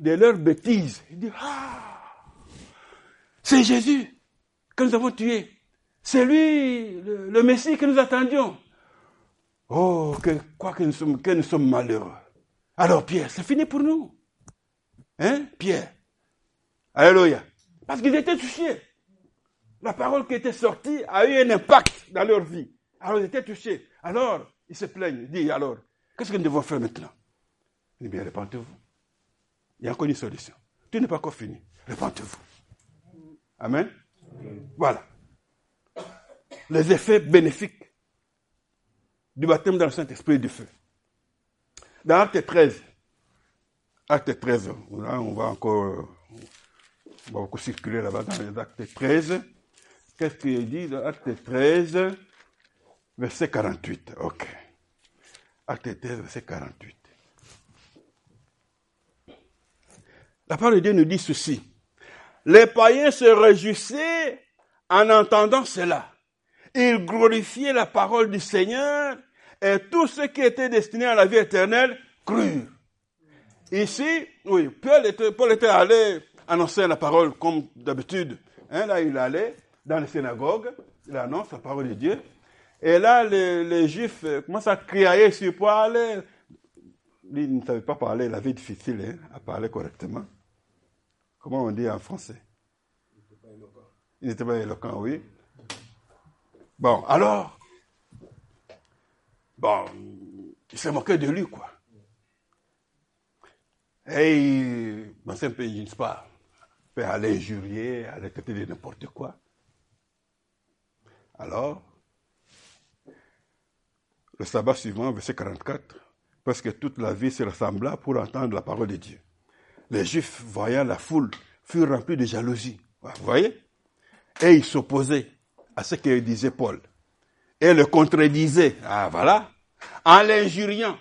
Speaker 1: de leurs bêtises. Ils disent, ah, c'est Jésus que nous avons tué. C'est lui, le, Messie que nous attendions. Oh, que, quoi que nous sommes, que nous sommes malheureux. Alors Pierre, c'est fini pour nous. Hein, Pierre? Alléluia. Parce qu'ils étaient touchés. La parole qui était sortie a eu un impact dans leur vie. Alors ils étaient touchés. Alors, ils se plaignent. Ils disent alors, qu'est-ce que nous devons faire maintenant? Il dit bien, répentez-vous. Il y a encore une solution. Tout n'est pas encore fini. Répentez-vous. Amen. Voilà. Les effets bénéfiques du baptême dans le Saint-Esprit du feu. Dans Acte 13, Acte 13, là, on va encore on va beaucoup circuler là-bas dans les actes 13. Qu'est-ce qu'il dit dans acte 13, verset 48 Ok. Acte 13, verset 48. La parole de Dieu nous dit ceci. Les païens se réjouissaient en entendant cela. Ils glorifiaient la parole du Seigneur et tous ceux qui étaient destinés à la vie éternelle crurent. Ici, oui, Paul était, allé annonçait la parole comme d'habitude. Hein, là, il allait dans les synagogues, il annonce la parole de Dieu. Et là, les, Juifs euh, commencent à crier sur Paul. Il ne savait pas parler, il avait difficile hein, à parler correctement. Comment on dit en français? Il n'était pas éloquent, oui. Bon, alors, bon, il s'est moqué de lui, quoi. Et, c'est un peu, je ne sais pas, aller injurier, aller traiter de n'importe quoi. Alors, le sabbat suivant, verset 44, parce que toute la vie se rassembla pour entendre la parole de Dieu. Les Juifs, voyant la foule, furent remplis de jalousie. Vous voyez? Et ils s'opposaient à ce que disait Paul. Et le contredisaient. Ah, voilà. En l'injuriant.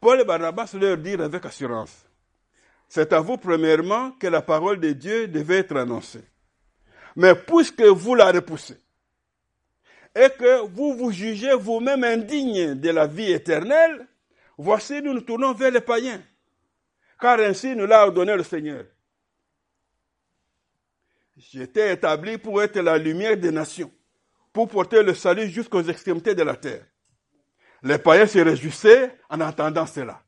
Speaker 1: Paul et Barnabas leur dirent avec assurance c'est à vous premièrement que la parole de Dieu devait être annoncée. Mais puisque vous la repoussez et que vous vous jugez vous-même indigne de la vie éternelle, voici nous nous tournons vers les païens, car ainsi nous l'a ordonné le Seigneur. J'étais établi pour être la lumière des nations, pour porter le salut jusqu'aux extrémités de la terre. Les païens se réjouissaient en entendant cela.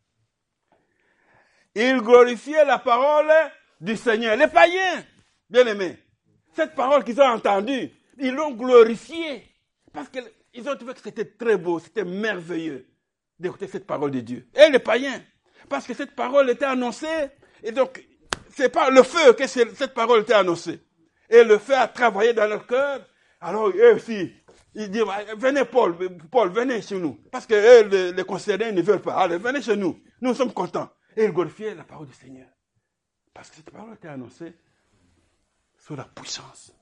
Speaker 1: Ils glorifiaient la parole du Seigneur. Les païens, bien aimés, cette parole qu'ils ont entendue, ils l'ont glorifiée. Parce qu'ils ont trouvé que c'était très beau, c'était merveilleux d'écouter cette parole de Dieu. Et les païens, parce que cette parole était annoncée, et donc, c'est pas le feu que cette parole était annoncée. Et le feu a travaillé dans leur cœur. Alors, eux aussi, ils disent, venez Paul, Paul, venez chez nous. Parce que eux, les, les concernés ne veulent pas. Allez, venez chez nous. Nous sommes contents. Et il glorifiait la parole du Seigneur. Parce que cette parole était annoncée sous la puissance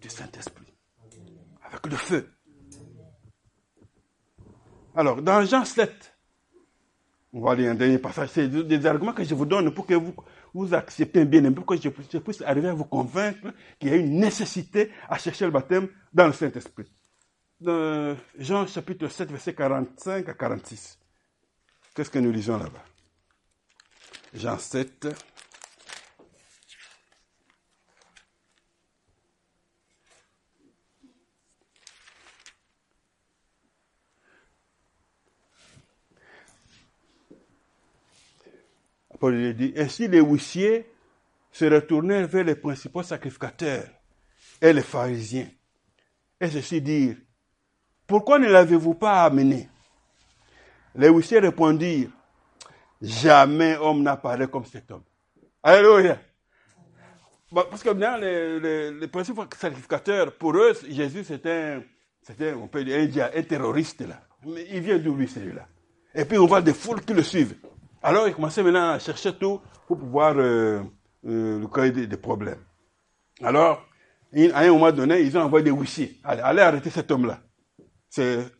Speaker 1: du Saint-Esprit. Avec le feu. Alors, dans Jean 7, on va aller un dernier passage. C'est des arguments que je vous donne pour que vous, vous acceptez bien, pour que je puisse arriver à vous convaincre qu'il y a une nécessité à chercher le baptême dans le Saint-Esprit. Jean chapitre 7, verset 45 à 46. Qu'est-ce que nous lisons là-bas? Jean 7. Paul dit, ainsi les huissiers se retournèrent vers les principaux sacrificateurs et les pharisiens. Et ceci dire, pourquoi ne l'avez-vous pas amené? Les huissiers répondirent, Jamais homme n'a parlé comme cet homme. Alléluia. Parce que maintenant, les, principaux sacrificateurs, pour eux, Jésus, c'était, c'était, on peut un, terroriste, là. Mais il vient d'où, lui, celui-là? Et puis, on voit des foules qui le suivent. Alors, il commençait maintenant à chercher tout pour pouvoir euh, euh, créer des, problèmes. Alors, à un moment donné, ils ont envoyé des huissiers. Allez, allez arrêter cet homme-là. C'est,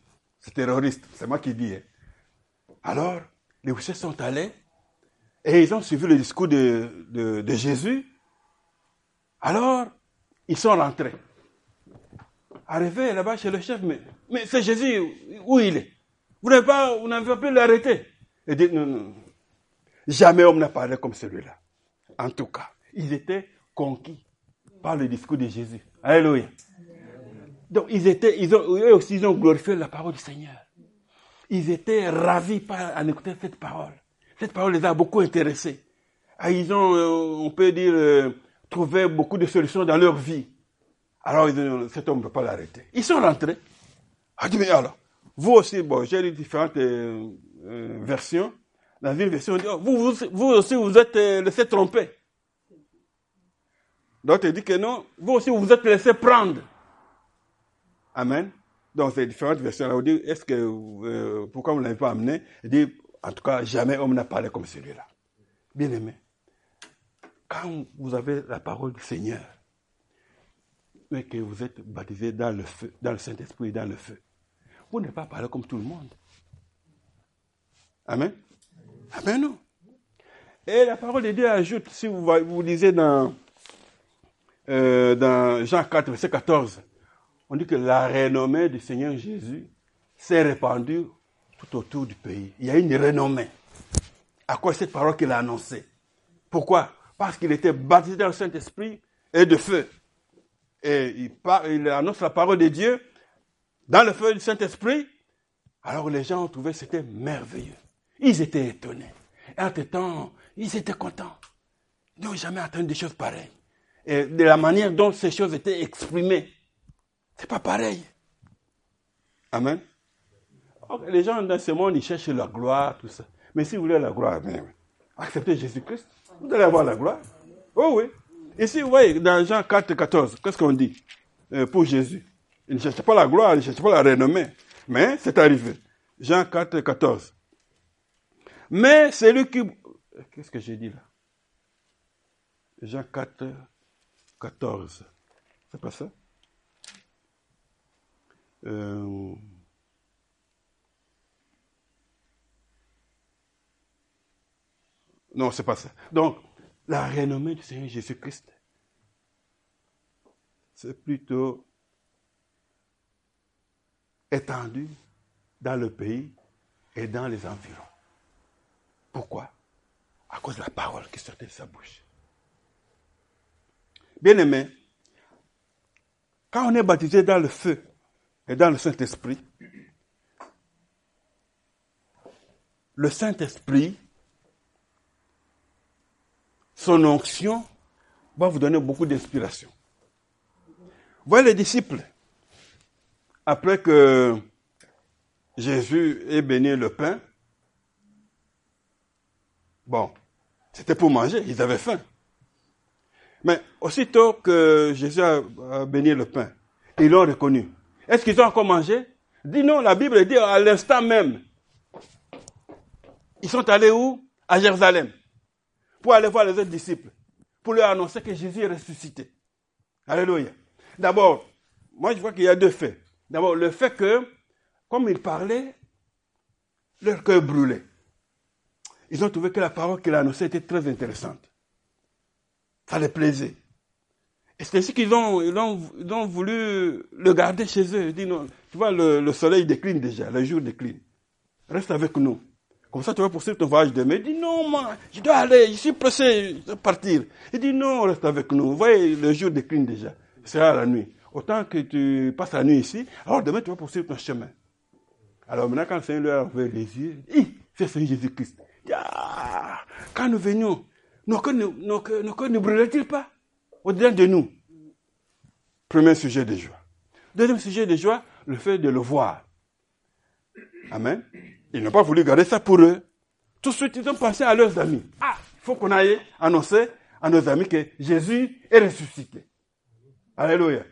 Speaker 1: terroriste. C'est moi qui dis. Hein. Alors, les huissiers sont allés et ils ont suivi le discours de, Jésus, alors ils sont rentrés. Arrivés là-bas chez le chef, mais, mais c'est Jésus, où il est? Vous n'avez pas, pas pu l'arrêter. Il dit, non, non, jamais homme n'a parlé comme celui-là. En tout cas, ils étaient conquis par le discours de Jésus. Alléluia. Donc, ils étaient, ils ont, eux aussi, ils ont glorifié la parole du Seigneur. Ils étaient ravis par, en écouter cette parole. Cette parole les a beaucoup intéressés. Ah, ils ont, euh, on peut dire, euh, trouvé beaucoup de solutions dans leur vie. Alors, cet homme ne peut pas l'arrêter. Ils sont rentrés. Ah, mais alors, vous aussi, bon, j'ai lu différentes euh, versions. Dans une version, on dit, oh, vous, vous, vous, aussi, vous êtes laissé tromper. D'autres disent que non, vous aussi, vous vous êtes laissé prendre. Amen. Donc, c'est différentes versions. on dit, est-ce que, euh, pourquoi vous ne l'avez pas amené? Il dit, en tout cas, jamais homme n'a parlé comme celui-là. Bien aimé, quand vous avez la parole du Seigneur, mais que vous êtes baptisé dans le feu, dans le Saint-Esprit dans le feu, vous n'êtes pas parlé comme tout le monde. Amen. Amen, non. Et la parole de Dieu ajoute, si vous, vous lisez dans, euh, dans Jean 4, verset 14, on dit que la renommée du Seigneur Jésus s'est répandue tout autour du pays. Il y a une renommée. À quoi cette parole qu'il a annoncée? Pourquoi? Parce qu'il était baptisé dans le Saint-Esprit et de feu. Et il, il, annonce la parole de Dieu dans le feu du Saint-Esprit. Alors les gens ont trouvé que c'était merveilleux. Ils étaient étonnés. Et en temps, ils étaient contents. Ils n'ont jamais entendu des choses pareilles. Et de la manière dont ces choses étaient exprimées. C'est pas pareil. Amen. Les gens dans ce monde, ils cherchent la gloire, tout ça. Mais si vous voulez la gloire, acceptez Jésus-Christ, vous allez avoir la gloire. Oh oui. Ici, vous voyez, dans Jean 4, 14, qu'est-ce qu'on dit? Euh, pour Jésus Il ne cherchait pas la gloire, il ne cherchait pas la renommée. Mais c'est arrivé. Jean 4, 14. Mais c'est lui qui... Qu'est-ce que j'ai dit là? Jean 4, 14. C'est pas ça? Euh, Non, c'est pas ça. Donc, la renommée du Seigneur Jésus-Christ, c'est plutôt étendue dans le pays et dans les environs. Pourquoi? À cause de la parole qui sortait de sa bouche. Bien aimé, quand on est baptisé dans le feu, et dans le Saint-Esprit, le Saint-Esprit, son onction va vous donner beaucoup d'inspiration. Voyez les disciples, après que Jésus ait béni le pain, bon, c'était pour manger, ils avaient faim. Mais aussitôt que Jésus a béni le pain, ils l'ont reconnu. Est-ce qu'ils ont encore mangé? Dis non, la Bible dit à l'instant même. Ils sont allés où? À Jérusalem. Pour aller voir les autres disciples. Pour leur annoncer que Jésus est ressuscité. Alléluia. D'abord, moi je vois qu'il y a deux faits. D'abord, le fait que, comme ils parlaient, leur cœur brûlait. Ils ont trouvé que la parole qu'il a annoncée était très intéressante. Ça les plaisait. Et c'est ainsi qu'ils ont, ils ont, voulu le garder chez eux. Ils disent, non, tu vois, le, soleil décline déjà, le jour décline. Reste avec nous. Comme ça, tu vas poursuivre ton voyage demain. Il dit, non, moi, je dois aller, je suis pressé de partir. Il dit, non, reste avec nous. Vous voyez, le jour décline déjà. C'est à la nuit. Autant que tu passes la nuit ici, alors demain, tu vas poursuivre ton chemin. Alors maintenant, quand le Seigneur lui a ouvert les yeux, c'est Jésus-Christ. Ah, quand nous venions, nos cœurs ne brûlaient-ils pas au-delà de nous? Premier sujet de joie. Deuxième sujet de joie, le fait de le voir. Amen. Ils n'ont pas voulu garder ça pour eux. Tout de suite, ils ont pensé à leurs amis. Ah, il faut qu'on aille annoncer à nos amis que Jésus est ressuscité. Alléluia.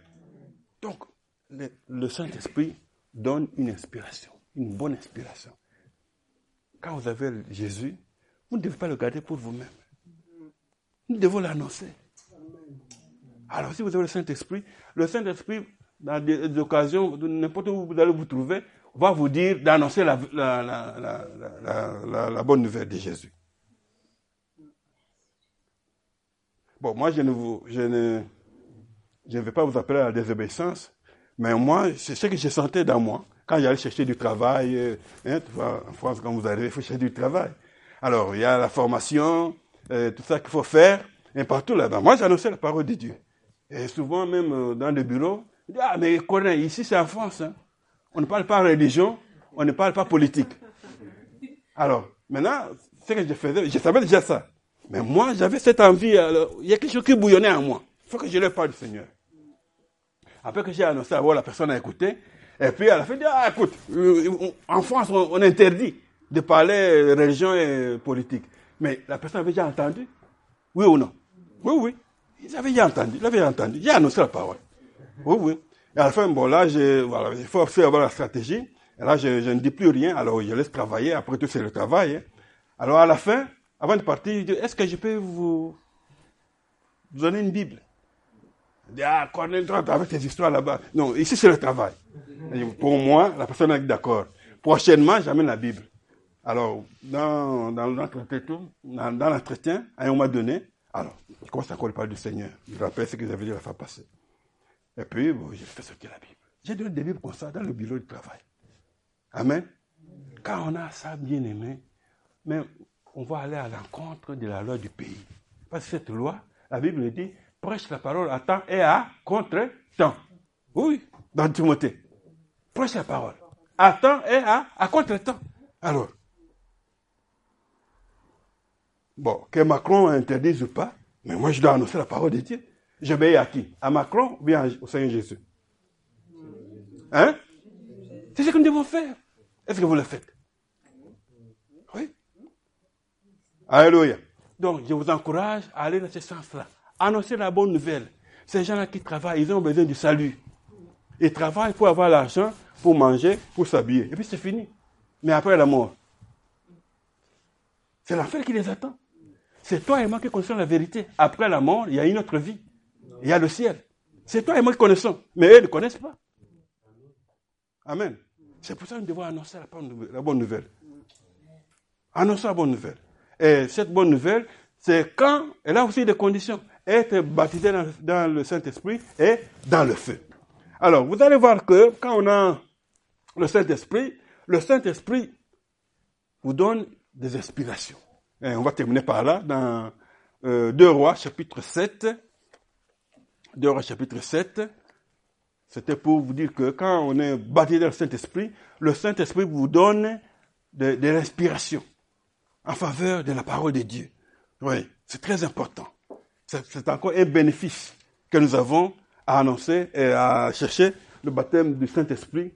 Speaker 1: Donc, le Saint-Esprit donne une inspiration, une bonne inspiration. Quand vous avez Jésus, vous ne devez pas le garder pour vous-même. Nous devons l'annoncer. Alors, si vous avez le Saint-Esprit, le Saint-Esprit, dans des occasions, n'importe où vous allez vous trouver, va vous dire d'annoncer la, bonne nouvelle de Jésus. Bon, moi, je ne, vous, je ne vais pas vous appeler à la désobéissance, mais moi, c'est ce que je sentais dans moi. Quand j'allais chercher du travail, euh, hein, en France, quand vous arrivez, il faut chercher du travail. Alors, il y a la formation, euh, tout ça qu'il faut faire, et partout là-bas. Moi, j'annonçais la parole de Dieu. Et souvent, même euh, dans le bureau, je dis, ah, mais Corneille, ici c'est en France. Hein. On ne parle pas religion, on ne parle pas politique. Alors, maintenant, ce que je faisais, je savais déjà ça. Mais moi, j'avais cette envie, il y a quelque chose qui bouillonnait en moi. Il faut que je leur parle du Seigneur. Après que j'ai annoncé la personne a écouté, et puis à la fin, dit, ah, écoute, euh, en France, on, interdit de parler religion et politique. Mais la personne avait déjà entendu Oui ou non? Oui, oui. Ils avaient déjà entendu. Ils avaient entendu. J'ai annoncé la parole. Oui, oui. Et à la fin, bon, là, voilà, il faut avoir la stratégie. Et là, je, ne dis plus rien. Alors, je laisse travailler. Après tout, c'est le travail. Hein. Alors, à la fin, avant de partir, je dis, est-ce que je peux vous, donner une Bible? Il ah, Cornel, avec tes histoires là-bas. Non, ici, c'est le travail. pour moi, la personne est d'accord. Prochainement, j'amène la Bible. Alors, dans, dans l'entretien, à un moment donné, alors, je commence à parler du Seigneur? Je rappelle ce que j'avais dit la fois passée. Et puis, bon, j'ai fait sortir la Bible. J'ai donné des Bibles comme ça dans le bureau de travail. Amen. Quand on a ça bien aimé, mais on va aller à l'encontre de la loi du pays. Parce que cette loi, la Bible dit, prêche la parole à temps et à contre-temps. Oui, dans Timothée. Prêche la parole. À temps et à, contre-temps. Alors, Bon, que Macron interdise ou pas, mais moi je dois annoncer la parole de Dieu. J'obéis à qui À Macron ou bien au Seigneur Jésus? Hein? C'est ce que nous devons faire. Est-ce que vous le faites? Oui. Alléluia. Donc, je vous encourage à aller dans ce sens-là. Annoncer la bonne nouvelle. Ces gens-là qui travaillent, ils ont besoin du salut. Ils travaillent pour avoir l'argent, pour manger, pour s'habiller. Et puis c'est fini. Mais après la mort, c'est l'enfer qui les attend. C'est toi et moi qui connaissons la vérité. Après la mort, il y a une autre vie. Il y a le ciel. C'est toi et moi qui connaissons. Mais eux ne connaissent pas. Amen. C'est pour ça que nous devons annoncer la bonne nouvelle. Annoncer la bonne nouvelle. Et cette bonne nouvelle, c'est quand, elle a aussi des conditions, être baptisé dans, le Saint-Esprit et dans le feu. Alors, vous allez voir que quand on a le Saint-Esprit, le Saint-Esprit vous donne des inspirations. Et on va terminer par là, dans euh, 2 Rois, chapitre 7. 2 Rois, chapitre 7. C'était pour vous dire que quand on est baptisé dans le Saint-Esprit, le Saint-Esprit vous donne de, de l'inspiration en faveur de la parole de Dieu. Oui, c'est très important. C'est encore un bénéfice que nous avons à annoncer et à chercher le baptême du Saint-Esprit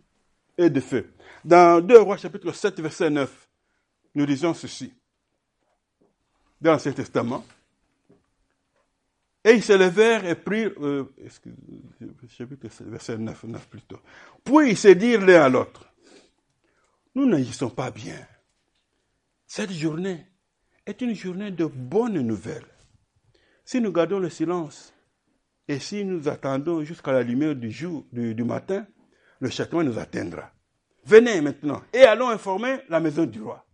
Speaker 1: et de feu. Dans 2 Rois chapitre 7, verset 9, nous disons ceci dans l'Ancien Testament. Et ils se levèrent et prirent, euh, chapitre verset 9, 9 plutôt. Puis ils se dirent l'un à l'autre, nous n'agissons pas bien. Cette journée est une journée de bonnes nouvelles. Si nous gardons le silence et si nous attendons jusqu'à la lumière du jour, du, matin, le châtiment nous atteindra. Venez maintenant et allons informer la maison du roi.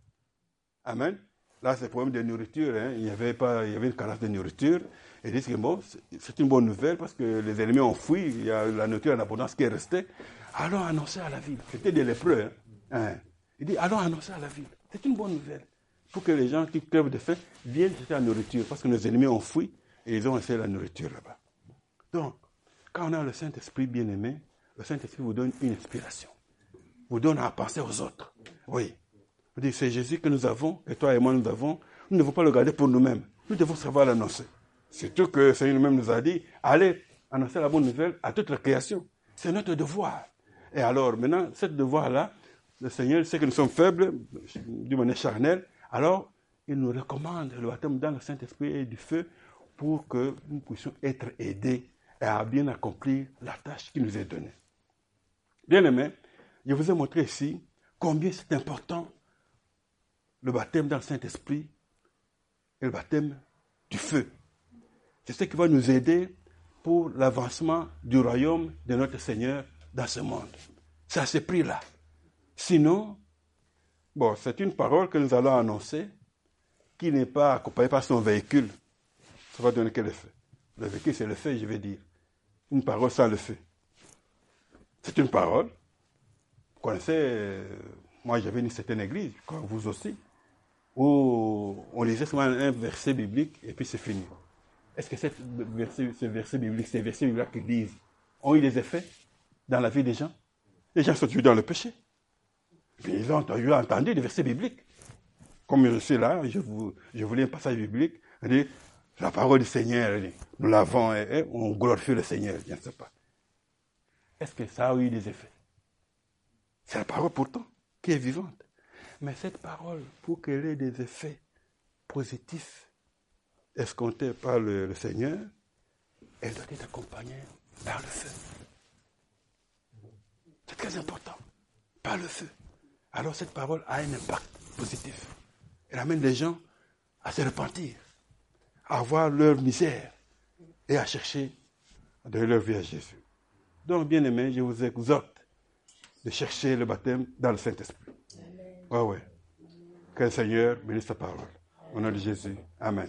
Speaker 1: Amen. Là, c'est problème de nourriture. Hein. Il, y avait pas, il y avait une carence de nourriture. Ils disent que bon, c'est une bonne nouvelle parce que les ennemis ont fui. Il y a la nourriture en abondance qui est restée. Allons annoncer à la ville. C'était des lépreux. Hein. hein. Il dit allons annoncer à la ville. C'est une bonne nouvelle. Pour que les gens qui crèvent de faim viennent chercher la nourriture. Parce que nos ennemis ont fui et ils ont essayé la nourriture là-bas. Donc, quand on a le Saint-Esprit bien-aimé, le Saint-Esprit vous donne une inspiration. Vous donne à penser aux autres. Oui c'est Jésus que nous avons, et toi et moi nous avons. Nous ne devons pas le garder pour nous-mêmes. Nous devons savoir l'annoncer. Surtout que le Seigneur lui-même nous a dit, allez annoncer la bonne nouvelle à toute la création. C'est notre devoir. Et alors, maintenant, ce devoir-là, le Seigneur sait que nous sommes faibles, d'une manière charnelle, alors il nous recommande le baptême dans le Saint-Esprit et du feu pour que nous puissions être aidés à bien accomplir la tâche qui nous est donnée. Bien aimé, je vous ai montré ici combien c'est important le baptême dans le Saint-Esprit et le baptême du feu. C'est ce qui va nous aider pour l'avancement du royaume de notre Seigneur dans ce monde. C'est à ce prix-là. Sinon, bon, c'est une parole que nous allons annoncer qui n'est pas accompagnée par son véhicule. Ça va donner quel effet? Le vécu, c'est le fait, je vais dire. Une parole sans le fait. C'est une parole. Vous connaissez, euh, moi j'avais une certaine église, comme vous aussi, où on lisait souvent un verset biblique et puis c'est fini. Est-ce que cette verset, ce verset biblique, ces versets bibliques qui disent, ont eu des effets dans la vie des gens? Les gens sont tués dans le péché. Puis ils ont entendu, des versets bibliques. Comme je suis là, je, vous, je vous lis un passage biblique, la parole du Seigneur, nous l'avons, et, on glorifie le Seigneur, je ne sais pas. Est-ce que ça a eu des effets? C'est la parole pourtant qui est vivante. Mais cette parole, pour qu'elle ait des effets positifs, escomptés par le Seigneur, elle doit être accompagnée par le feu. C'est très important. Par le feu. Alors cette parole a un impact positif. Elle amène les gens à se repentir, à voir leur misère et à chercher de leur vie à Jésus. Donc, bien aimé, je vous exhorte de chercher le baptême dans le Saint-Esprit. Ouais, ouais. Que le Seigneur bénisse sa parole. Au nom de Jésus. Amen.